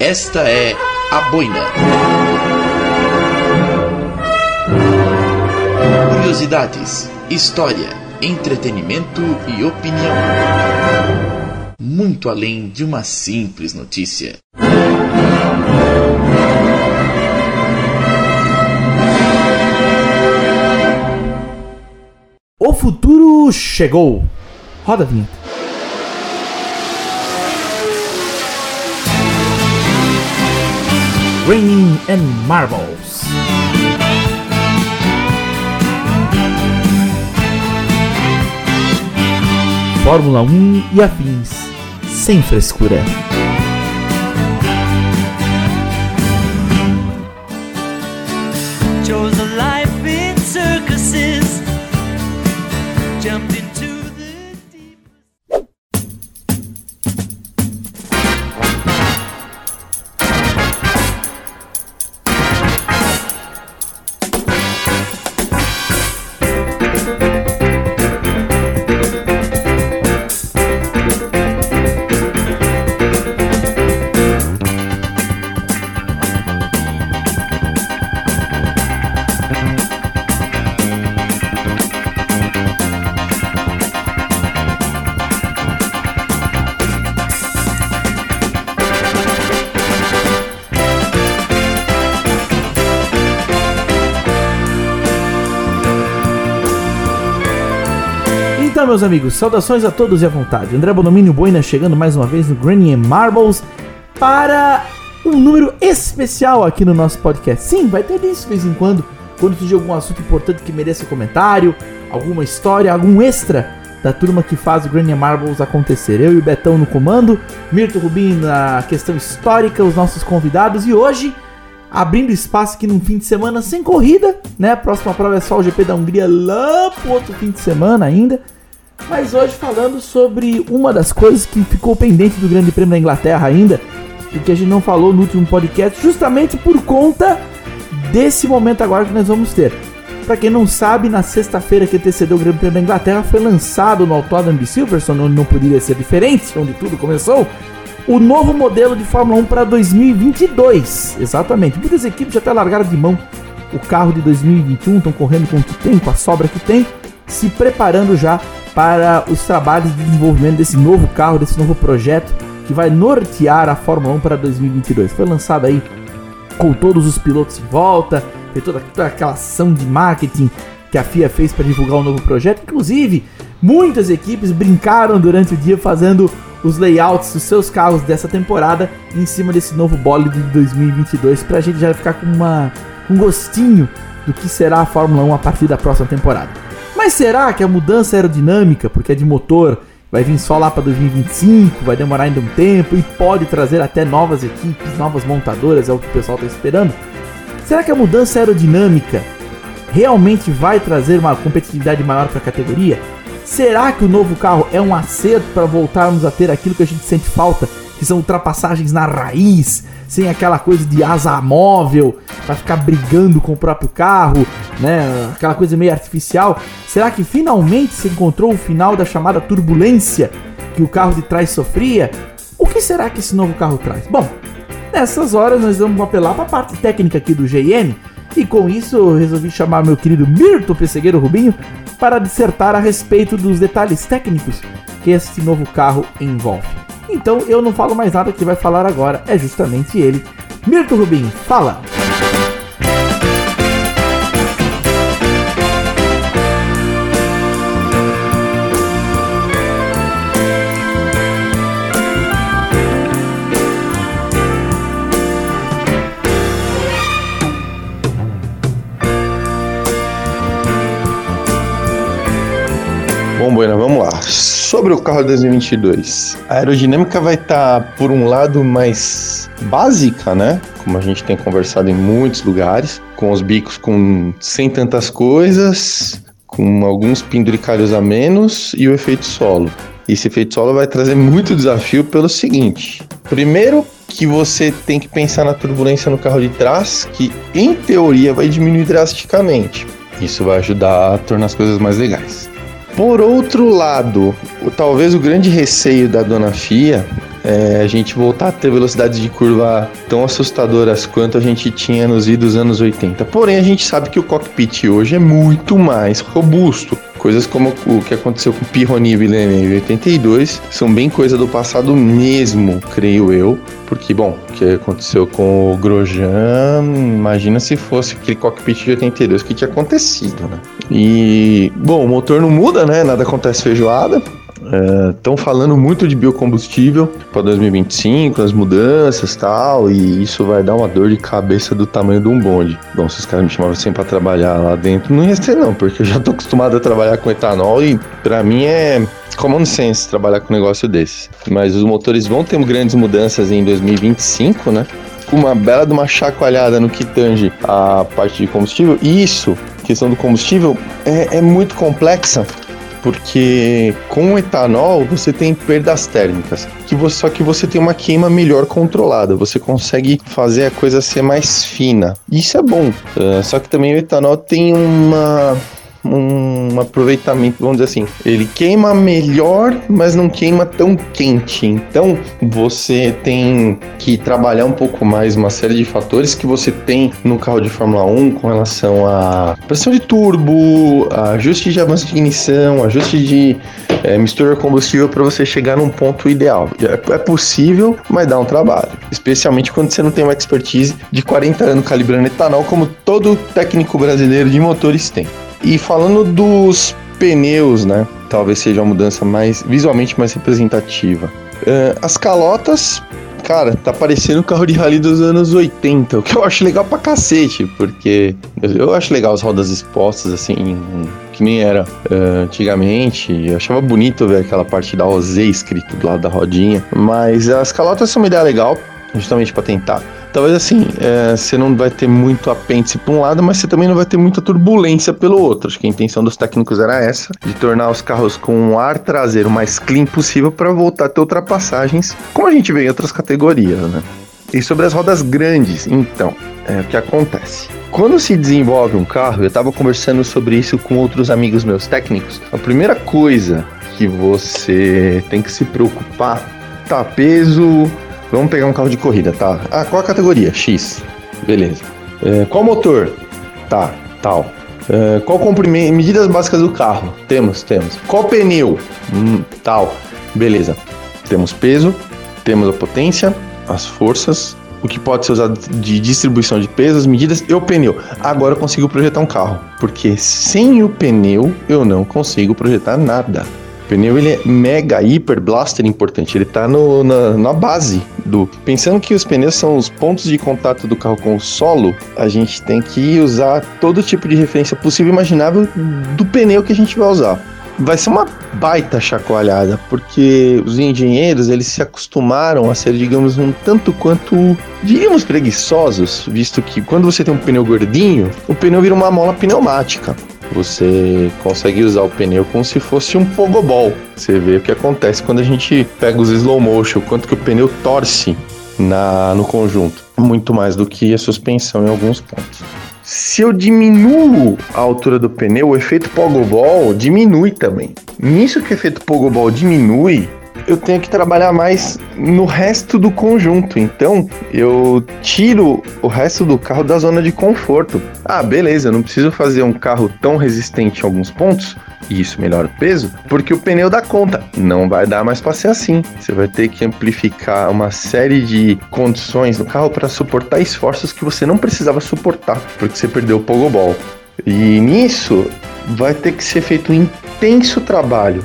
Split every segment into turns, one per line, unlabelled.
Esta é a boina. Curiosidades, história, entretenimento e opinião. Muito além de uma simples notícia.
O futuro chegou. Roda a vinheta. Raining and Marbles. Fórmula 1 e afins, sem frescura.
Chose a life in circuses. Jumped into
Então, meus amigos, saudações a todos e à vontade. André Bonomínio Boina chegando mais uma vez no Granny Marbles para um número especial aqui no nosso podcast. Sim, vai ter isso de vez em quando, quando surgir algum assunto importante que mereça comentário, alguma história, algum extra da turma que faz o Granny Marbles acontecer. Eu e o Betão no comando, Mirto Rubin na questão histórica, os nossos convidados e hoje abrindo espaço aqui num fim de semana sem corrida, né? A próxima prova é só o GP da Hungria lá pro outro fim de semana ainda. Mas hoje falando sobre uma das coisas que ficou pendente do Grande Prêmio da Inglaterra ainda, e que a gente não falou no último podcast, justamente por conta desse momento agora que nós vamos ter. Pra quem não sabe, na sexta-feira que antecedeu o Grande Prêmio da Inglaterra, foi lançado no Autódromo de Silverstone, onde não poderia ser diferente, onde tudo começou, o novo modelo de Fórmula 1 para 2022. Exatamente. Muitas equipes já até largaram de mão o carro de 2021, estão correndo com o que tem, com a sobra que tem, se preparando já para os trabalhos de desenvolvimento desse novo carro, desse novo projeto que vai nortear a Fórmula 1 para 2022. Foi lançado aí com todos os pilotos em volta, tem toda, toda aquela ação de marketing que a FIA fez para divulgar o novo projeto. Inclusive, muitas equipes brincaram durante o dia fazendo os layouts dos seus carros dessa temporada em cima desse novo bole de 2022 para a gente já ficar com uma, um gostinho do que será a Fórmula 1 a partir da próxima temporada. Mas será que a mudança aerodinâmica, porque é de motor, vai vir só lá para 2025, vai demorar ainda um tempo e pode trazer até novas equipes, novas montadoras, é o que o pessoal está esperando? Será que a mudança aerodinâmica realmente vai trazer uma competitividade maior para a categoria? Será que o novo carro é um acerto para voltarmos a ter aquilo que a gente sente falta, que são ultrapassagens na raiz, sem aquela coisa de asa móvel para ficar brigando com o próprio carro, né? Aquela coisa meio artificial. Será que finalmente se encontrou o final da chamada turbulência que o carro de trás sofria? O que será que esse novo carro traz? Bom, nessas horas nós vamos apelar para a parte técnica aqui do GM e com isso eu resolvi chamar meu querido Mirto Pessegueiro Rubinho para dissertar a respeito dos detalhes técnicos que este novo carro envolve. Então eu não falo mais nada que vai falar agora, é justamente ele. Mirto Rubinho, fala!
Bueno, vamos lá. Sobre o carro de 2022, a aerodinâmica vai estar, por um lado, mais básica, né? Como a gente tem conversado em muitos lugares, com os bicos com sem tantas coisas, com alguns penduricalhos a menos e o efeito solo. Esse efeito solo vai trazer muito desafio pelo seguinte: primeiro, que você tem que pensar na turbulência no carro de trás, que em teoria vai diminuir drasticamente. Isso vai ajudar a tornar as coisas mais legais. Por outro lado, talvez o grande receio da dona FIA é, a gente voltar a ter velocidades de curva tão assustadoras quanto a gente tinha nos idos anos 80. Porém, a gente sabe que o cockpit hoje é muito mais robusto. Coisas como o que aconteceu com o Pirroni Villeneuve em 82 são bem coisa do passado mesmo, creio eu. Porque, bom, o que aconteceu com o Grosjean, imagina se fosse aquele cockpit de 82 que tinha acontecido, né? E, bom, o motor não muda, né? Nada acontece feijoada. Estão falando muito de biocombustível para 2025, as mudanças tal, e isso vai dar uma dor de cabeça do tamanho de um bonde. Bom, se os caras me chamavam sempre para trabalhar lá dentro, não ia ser não, porque eu já tô acostumado a trabalhar com etanol e para mim é common sense trabalhar com um negócio desses. Mas os motores vão ter grandes mudanças em 2025, né? Com uma bela de uma chacoalhada no que tange a parte de combustível. E isso, questão do combustível, é, é muito complexa porque com o etanol você tem perdas térmicas, que você, só que você tem uma queima melhor controlada, você consegue fazer a coisa ser mais fina. Isso é bom, uh, só que também o etanol tem uma um aproveitamento, vamos dizer assim, ele queima melhor, mas não queima tão quente. Então você tem que trabalhar um pouco mais uma série de fatores que você tem no carro de Fórmula 1 com relação a pressão de turbo, ajuste de avanço de ignição, ajuste de é, mistura combustível para você chegar num ponto ideal. É, é possível, mas dá um trabalho, especialmente quando você não tem uma expertise de 40 anos calibrando etanol, como todo técnico brasileiro de motores tem. E falando dos pneus, né? Talvez seja a mudança mais visualmente mais representativa. Uh, as calotas, cara, tá parecendo o carro de rally dos anos 80, o que eu acho legal pra cacete, porque eu acho legal as rodas expostas, assim, que nem era uh, antigamente. Eu achava bonito ver aquela parte da OZ escrito do lado da rodinha, mas as calotas são uma ideia legal, justamente para tentar Talvez assim, é, você não vai ter muito apêndice para um lado, mas você também não vai ter muita turbulência pelo outro. Acho que a intenção dos técnicos era essa, de tornar os carros com um ar traseiro mais clean possível para voltar a ter ultrapassagens, como a gente vê em outras categorias, né? E sobre as rodas grandes, então, é o que acontece. Quando se desenvolve um carro, eu estava conversando sobre isso com outros amigos meus técnicos. A primeira coisa que você tem que se preocupar tá peso, Vamos pegar um carro de corrida, tá? Ah, qual a categoria? X. Beleza. É, qual motor? Tá, tal. É, qual comprimento? Medidas básicas do carro? Temos, temos. Qual pneu? Hum, tal. Beleza. Temos peso, temos a potência, as forças, o que pode ser usado de distribuição de peso, as medidas e o pneu. Agora eu consigo projetar um carro, porque sem o pneu eu não consigo projetar nada. Pneu ele é mega, hiper, blaster importante. Ele tá no, na, na base do. Pensando que os pneus são os pontos de contato do carro com o solo, a gente tem que usar todo tipo de referência possível e imaginável do pneu que a gente vai usar vai ser uma baita chacoalhada, porque os engenheiros eles se acostumaram a ser, digamos, um tanto quanto, diríamos, preguiçosos, visto que quando você tem um pneu gordinho, o pneu vira uma mola pneumática. Você consegue usar o pneu como se fosse um pogobol. Você vê o que acontece quando a gente pega os slow motion, quanto que o pneu torce na, no conjunto. Muito mais do que a suspensão em alguns pontos. Se eu diminuo a altura do pneu, o efeito pogobol diminui também. Nisso que o efeito pogobol diminui, eu tenho que trabalhar mais no resto do conjunto. Então, eu tiro o resto do carro da zona de conforto. Ah, beleza, não preciso fazer um carro tão resistente em alguns pontos, e isso melhora o peso, porque o pneu dá conta. Não vai dar mais para ser assim. Você vai ter que amplificar uma série de condições no carro para suportar esforços que você não precisava suportar, porque você perdeu o pogobol. E nisso vai ter que ser feito um intenso trabalho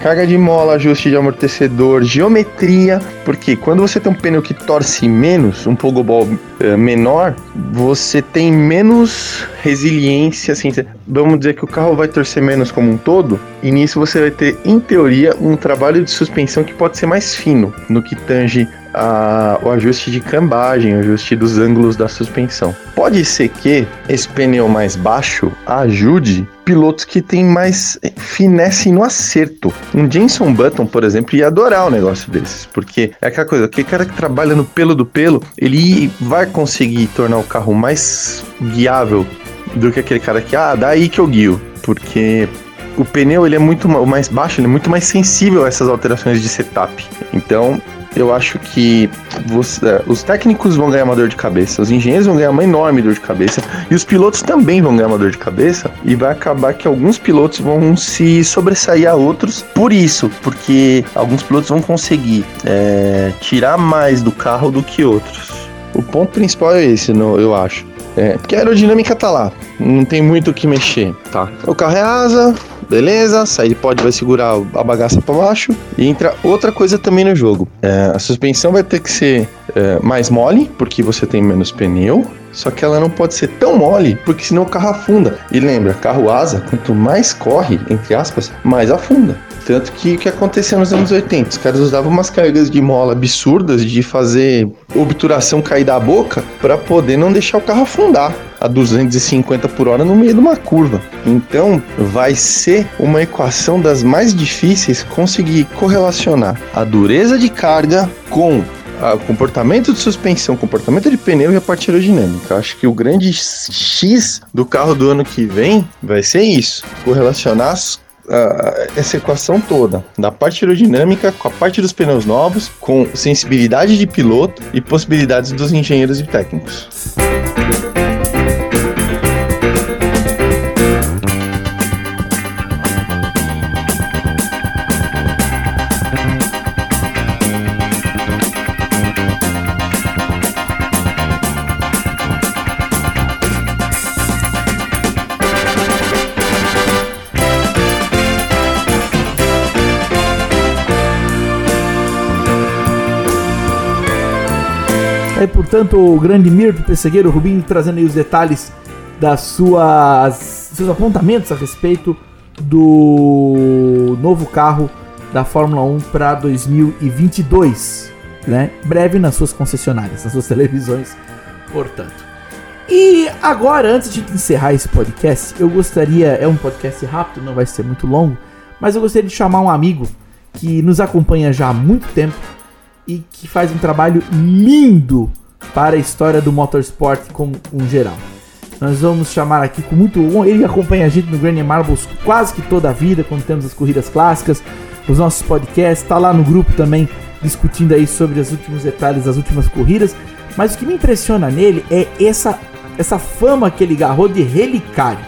carga de mola, ajuste de amortecedor, geometria, porque quando você tem um pneu que torce menos, um pogobol é, menor, você tem menos resiliência, assim, vamos dizer que o carro vai torcer menos como um todo, e nisso você vai ter, em teoria, um trabalho de suspensão que pode ser mais fino no que tange a, o ajuste de cambagem, o ajuste dos ângulos da suspensão. Pode ser que esse pneu mais baixo ajude pilotos que têm mais finesse no acerto. Um Jenson Button, por exemplo, ia adorar um negócio desses, porque é aquela coisa, aquele cara que trabalha no pelo do pelo, ele vai conseguir tornar o carro mais guiável do que aquele cara que, ah, daí que eu guio, porque o pneu ele é muito mais baixo, ele é muito mais sensível a essas alterações de setup. Então, eu acho que você- é, os técnicos vão ganhar uma dor de cabeça, os engenheiros vão ganhar uma enorme dor de cabeça e os pilotos também vão ganhar uma dor de cabeça e vai acabar que alguns pilotos vão se sobressair a outros por isso, porque alguns pilotos vão conseguir é, tirar mais do carro do que outros. O ponto principal é esse, eu acho. É, porque a aerodinâmica tá lá, não tem muito o que mexer, tá? O carro é asa, beleza, sair pode vai segurar a bagaça para baixo e entra outra coisa também no jogo. É, a suspensão vai ter que ser é, mais mole, porque você tem menos pneu, só que ela não pode ser tão mole, porque senão o carro afunda. E lembra, carro asa, quanto mais corre, entre aspas, mais afunda. Tanto que o que aconteceu nos anos 80? Os caras usavam umas cargas de mola absurdas de fazer obturação cair da boca para poder não deixar o carro afundar a 250 por hora no meio de uma curva. Então vai ser uma equação das mais difíceis conseguir correlacionar a dureza de carga com o comportamento de suspensão, comportamento de pneu e a parte aerodinâmica. Acho que o grande X do carro do ano que vem vai ser isso: correlacionar as essa equação toda, da parte aerodinâmica com a parte dos pneus novos, com sensibilidade de piloto e possibilidades dos engenheiros e técnicos.
Aí, portanto, o grande Mirto Pessegueiro Rubinho trazendo aí os detalhes das suas seus apontamentos a respeito do novo carro da Fórmula 1 para 2022, né? Breve nas suas concessionárias, nas suas televisões, portanto. E agora, antes de encerrar esse podcast, eu gostaria, é um podcast rápido, não vai ser muito longo, mas eu gostaria de chamar um amigo que nos acompanha já há muito tempo e que faz um trabalho lindo para a história do motorsport como um geral. Nós vamos chamar aqui com muito ele acompanha a gente no Granny Marbles quase que toda a vida quando temos as corridas clássicas, os nossos podcasts, tá lá no grupo também discutindo aí sobre os últimos detalhes das últimas corridas, mas o que me impressiona nele é essa essa fama que ele agarrou de relicário.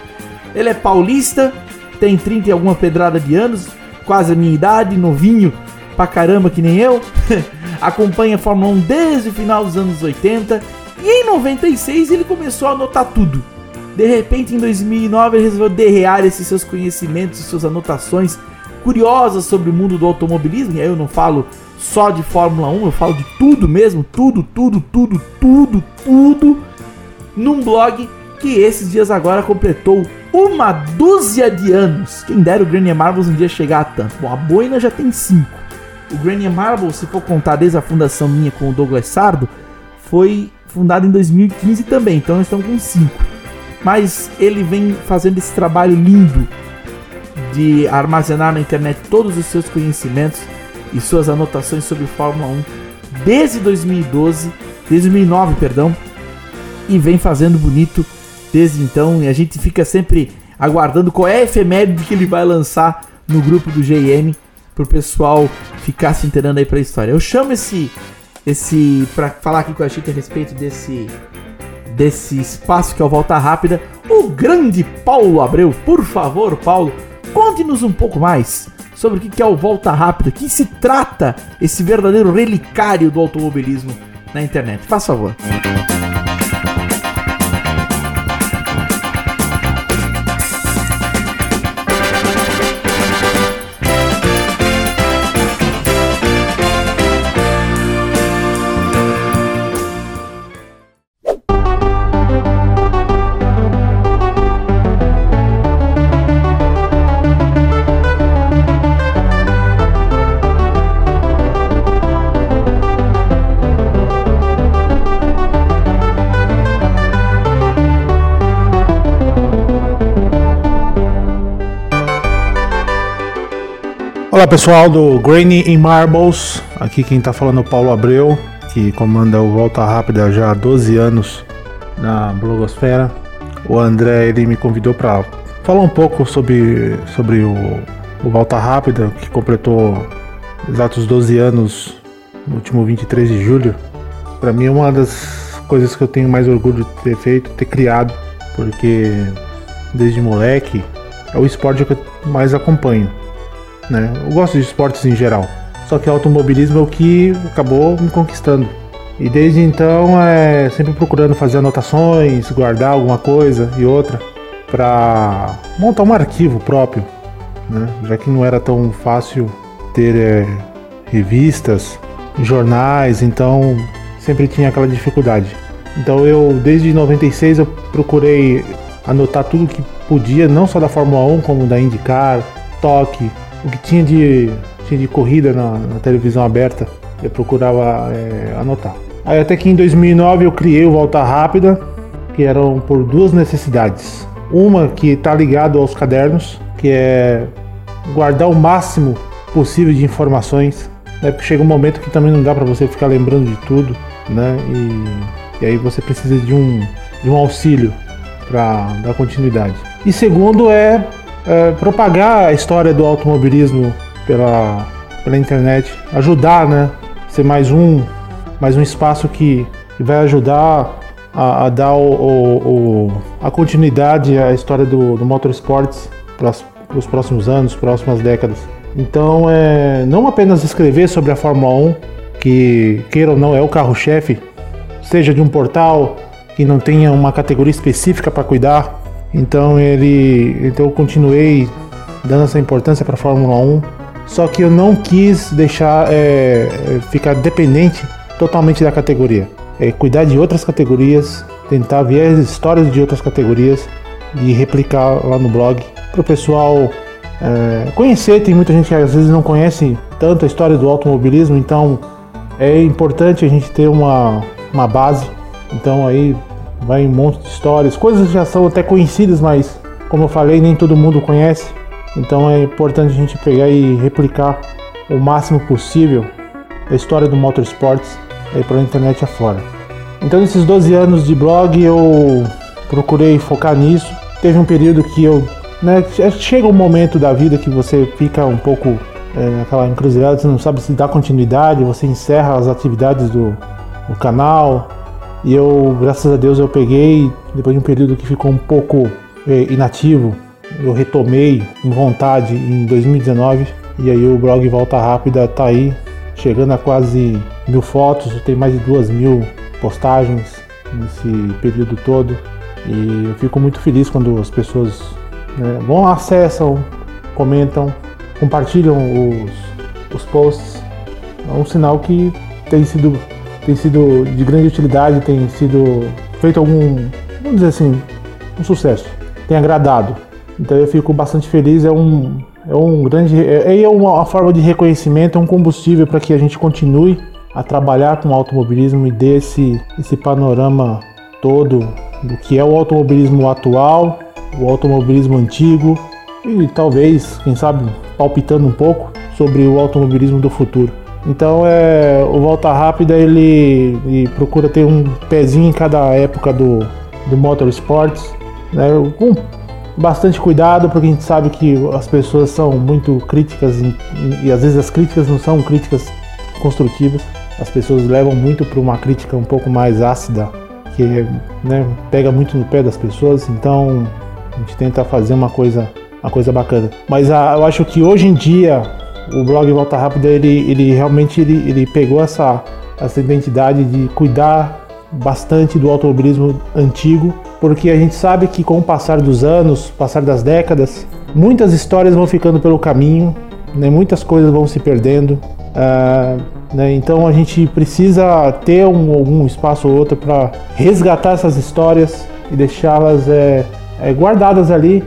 Ele é paulista, tem 30 e alguma pedrada de anos, quase a minha idade, novinho pra caramba que nem eu. Acompanha a Fórmula 1 desde o final dos anos 80 e em 96 ele começou a anotar tudo. De repente, em 2009, ele resolveu derrear esses seus conhecimentos e suas anotações curiosas sobre o mundo do automobilismo. E aí eu não falo só de Fórmula 1, eu falo de tudo mesmo, tudo, tudo, tudo, tudo, tudo, num blog que esses dias agora completou uma dúzia de anos. Quem dera o Granny Marbles um dia chegar a tanto. Bom, a boina já tem cinco. O Granny Marbles, se for contar desde a fundação minha com o Douglas Sardo, foi fundado em 2015 também, então nós estamos com 5. Mas ele vem fazendo esse trabalho lindo de armazenar na internet todos os seus conhecimentos e suas anotações sobre Fórmula 1 desde 2012, desde 2009, perdão, e vem fazendo bonito desde então. E a gente fica sempre aguardando qual é a efeméride que ele vai lançar no grupo do GM pro pessoal ficar se inteirando aí pra história. Eu chamo esse esse para falar aqui com a gente a respeito desse desse espaço que é o Volta Rápida, o grande Paulo Abreu. Por favor, Paulo, conte-nos um pouco mais sobre o que é o Volta Rápida, que se trata esse verdadeiro relicário do automobilismo na internet. Faz favor.
Olá pessoal do Grainy in Marbles, aqui quem tá falando é o Paulo Abreu, que comanda o Volta Rápida já há 12 anos na blogosfera. O André ele me convidou para falar um pouco sobre, sobre o, o Volta Rápida, que completou exatos 12 anos no último 23 de julho, para mim é uma das coisas que eu tenho mais orgulho de ter feito, ter criado, porque desde moleque é o esporte que eu mais acompanho. Né? Eu gosto de esportes em geral, só que o automobilismo é o que acabou me conquistando. E desde então é sempre procurando fazer anotações, guardar alguma coisa e outra para montar um arquivo próprio, né? já que não era tão fácil ter é, revistas, jornais, então sempre tinha aquela dificuldade. Então eu desde 96 eu procurei anotar tudo que podia, não só da Fórmula 1 como da IndyCar, Toque, o que tinha de, tinha de corrida na, na televisão aberta, eu procurava é, anotar. Aí até que em 2009 eu criei o Volta Rápida, que eram por duas necessidades. Uma que está ligado aos cadernos, que é guardar o máximo possível de informações, né? Porque chega um momento que também não dá para você ficar lembrando de tudo, né? E, e aí você precisa de um, de um auxílio para dar continuidade. E segundo é, é propagar a história do automobilismo pela, pela internet, ajudar, né? Ser mais um mais um espaço que, que vai ajudar a, a dar o, o, o, a continuidade à história do, do motorsports para os próximos anos, próximas décadas. Então, é, não apenas escrever sobre a Fórmula 1, que, queira ou não, é o carro-chefe, seja de um portal que não tenha uma categoria específica para cuidar. Então, ele, então eu continuei dando essa importância para a Fórmula 1. Só que eu não quis deixar é, ficar dependente totalmente da categoria. É cuidar de outras categorias, tentar ver as histórias de outras categorias e replicar lá no blog para o pessoal é, conhecer. Tem muita gente que às vezes não conhece tanto a história do automobilismo, então é importante a gente ter uma, uma base. Então aí vai um monte de histórias, coisas que já são até conhecidas, mas como eu falei, nem todo mundo conhece. Então é importante a gente pegar e replicar o máximo possível a história do motorsports aí pela internet afora. Então nesses 12 anos de blog eu procurei focar nisso. Teve um período que eu. Né, chega um momento da vida que você fica um pouco é, naquela encruzilhada, você não sabe se dá continuidade, você encerra as atividades do, do canal. E eu, graças a Deus, eu peguei, depois de um período que ficou um pouco é, inativo, eu retomei com vontade em 2019. E aí o blog Volta Rápida tá aí, chegando a quase mil fotos, tem mais de duas mil postagens nesse período todo. E eu fico muito feliz quando as pessoas né, vão, acessam, comentam, compartilham os, os posts. É um sinal que tem sido, tem sido de grande utilidade, tem sido feito algum, vamos dizer assim, um sucesso, tem agradado. Então eu fico bastante feliz, é um, é um grande, é, é uma, uma forma de reconhecimento, é um combustível para que a gente continue a trabalhar com o automobilismo e dê esse panorama todo do que é o automobilismo atual, o automobilismo antigo e talvez, quem sabe, palpitando um pouco sobre o automobilismo do futuro. Então é o Volta Rápida ele, ele procura ter um pezinho em cada época do, do motorsports, né, com bastante cuidado porque a gente sabe que as pessoas são muito críticas e, e às vezes as críticas não são críticas construtivas. As pessoas levam muito para uma crítica um pouco mais ácida, que né, pega muito no pé das pessoas, então a gente tenta fazer uma coisa, uma coisa bacana. Mas a, eu acho que hoje em dia o blog Volta Rápida ele, ele realmente ele, ele pegou essa, essa identidade de cuidar bastante do automobilismo antigo, porque a gente sabe que com o passar dos anos, passar das décadas, muitas histórias vão ficando pelo caminho, né, muitas coisas vão se perdendo. Uh, né? Então a gente precisa ter um, algum espaço ou outro para resgatar essas histórias e deixá-las é, é, guardadas ali,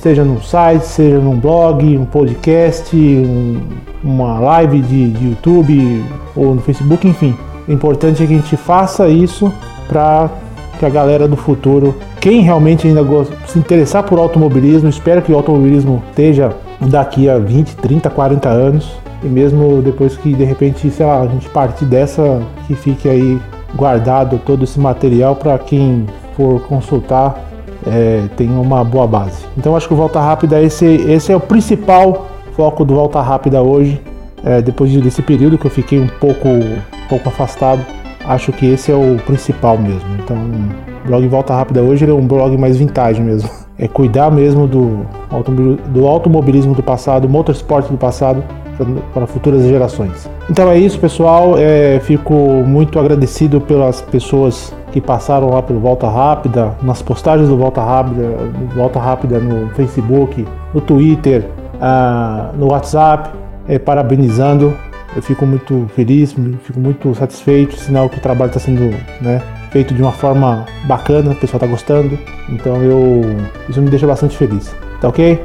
seja num site, seja num blog, um podcast, um, uma live de, de YouTube ou no Facebook, enfim. O importante é que a gente faça isso para que a galera do futuro, quem realmente ainda gosta, se interessar por automobilismo, espero que o automobilismo esteja daqui a 20, 30, 40 anos, e mesmo depois que de repente, sei lá, a gente partir dessa, que fique aí guardado todo esse material para quem for consultar é, tem uma boa base. Então acho que o Volta Rápida esse, esse é o principal foco do Volta Rápida hoje, É, depois desse período que eu fiquei um pouco, um pouco afastado, acho que esse é o principal mesmo. Então, o blog Volta Rápida hoje é um blog mais vintage mesmo. É cuidar mesmo do, do automobilismo do passado, motorsport do passado, para futuras gerações. Então é isso, pessoal. É, fico muito agradecido pelas pessoas que passaram lá pelo Volta Rápida, nas postagens do Volta Rápida, Volta Rápida no Facebook, no Twitter, ah, no WhatsApp, é, parabenizando. Eu fico muito feliz, fico muito satisfeito, sinal que o trabalho está sendo né, feito de uma forma bacana, o pessoal está gostando. Então eu isso me deixa bastante feliz. Tá ok?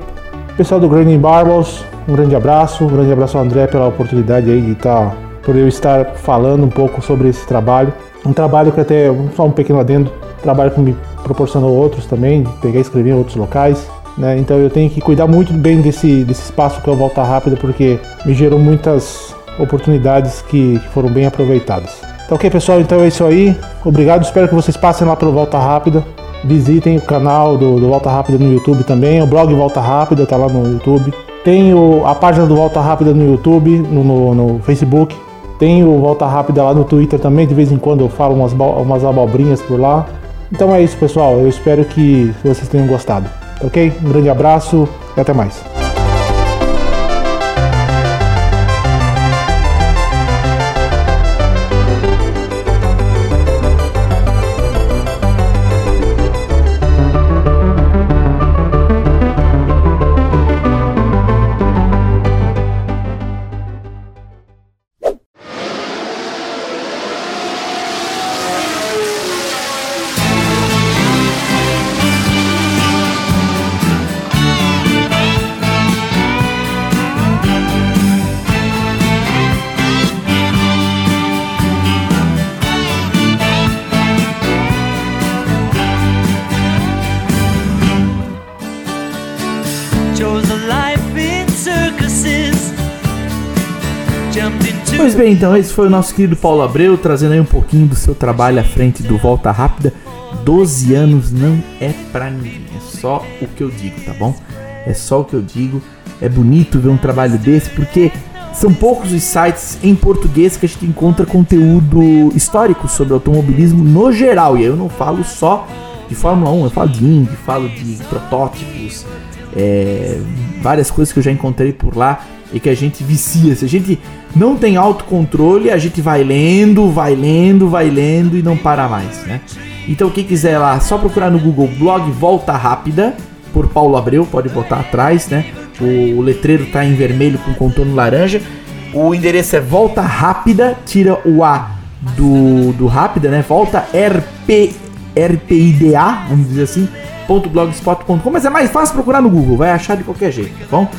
Pessoal do Grinding Barbels, um grande abraço, um grande abraço ao André pela oportunidade aí de estar, por eu estar falando um pouco sobre esse trabalho. Um trabalho que até, só um pequeno adendo, trabalho que me proporcionou outros também, de pegar e escrever em outros locais. Né? Então eu tenho que cuidar muito bem desse, desse espaço que é o Volta Rápida, porque me gerou muitas oportunidades que, que foram bem aproveitadas. Tá ok, pessoal? Então é isso aí. Obrigado. Espero que vocês passem lá pelo Volta Rápida. Visitem o canal do, do Volta Rápida no YouTube também. O blog Volta Rápida tá lá no YouTube. Tem o- a página do Volta Rápida no YouTube, no, no- no Facebook. Tem o Volta Rápida lá no Twitter também. De vez em quando eu falo umas, umas abobrinhas por lá. Então é isso, pessoal. Eu espero que vocês tenham gostado. Ok? Um grande abraço e até mais.
Pois bem, então esse foi o nosso querido Paulo Abreu, trazendo aí um pouquinho do seu trabalho à frente do Volta Rápida. 12 anos não é pra ninguém, é só o que eu digo, tá bom? É só o que eu digo. É bonito ver um trabalho desse, porque são poucos os sites em português que a gente encontra conteúdo histórico sobre automobilismo no geral. E aí eu não falo só de Fórmula 1, eu falo de Indy, falo de protótipos, é, várias coisas que eu já encontrei por lá e que a gente vicia. Se a gente não tem autocontrole, a gente vai lendo, vai lendo, vai lendo e não para mais, né? Então quem quiser lá, só procurar no Google blog Volta Rápida por Paulo Abreu, pode botar atrás, né? O letreiro tá em vermelho com contorno laranja. O endereço é Volta Rápida, tira o A do, do Rápida, né? Volta RP, RPIDA, vamos dizer assim, .blogspot.com, mas é mais fácil procurar no Google, vai achar de qualquer jeito, tá bom?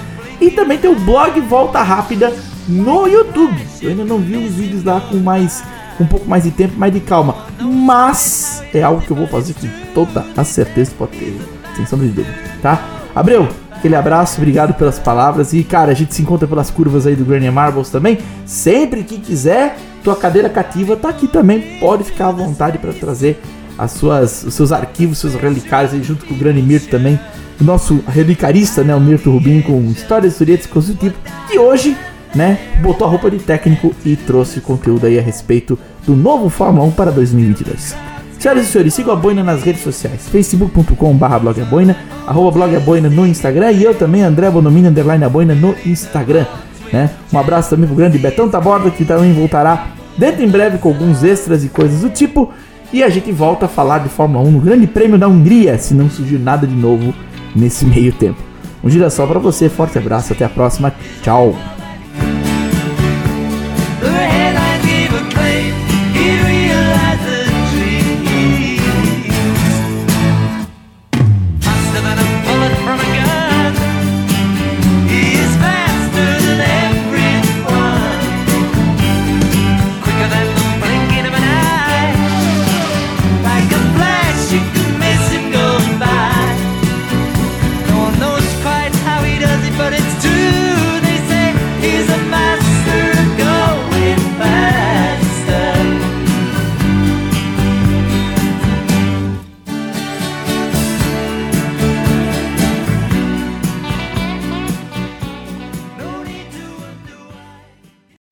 E também tem o blog Volta Rápida no YouTube. Eu ainda não vi os vídeos lá com mais um pouco mais de tempo, mais de calma. Mas é algo que eu vou fazer com toda a certeza, pode ter, sem sombra de dúvida, tá? Abreu, aquele abraço, obrigado pelas palavras. E cara, a gente se encontra pelas curvas aí do Granny Marbles também. Sempre que quiser, tua cadeira cativa tá aqui também. Pode ficar à vontade para trazer as suas, os seus arquivos, seus relicários aí junto com o Grande Mirto também. O nosso relicarista, né, o Mirto Rubim, com histórias, historietas, coisas do tipo. Que hoje, né, botou a roupa de técnico e trouxe conteúdo aí a respeito do novo Fórmula 1 para 2022. Senhoras e senhores, sigam a Boina nas redes sociais, facebook.com.br blogaboina, arroba blogaboina no Instagram e eu também, André Bonomini, underline boina no Instagram. Né? Um abraço também pro grande Betão Taborda, que também voltará dentro em breve com alguns extras e coisas do tipo. E a gente volta a falar de Fórmula 1 no Grande Prêmio da Hungria, se não surgir nada de novo nesse meio tempo. Um girassol para você, forte abraço, até a próxima, tchau!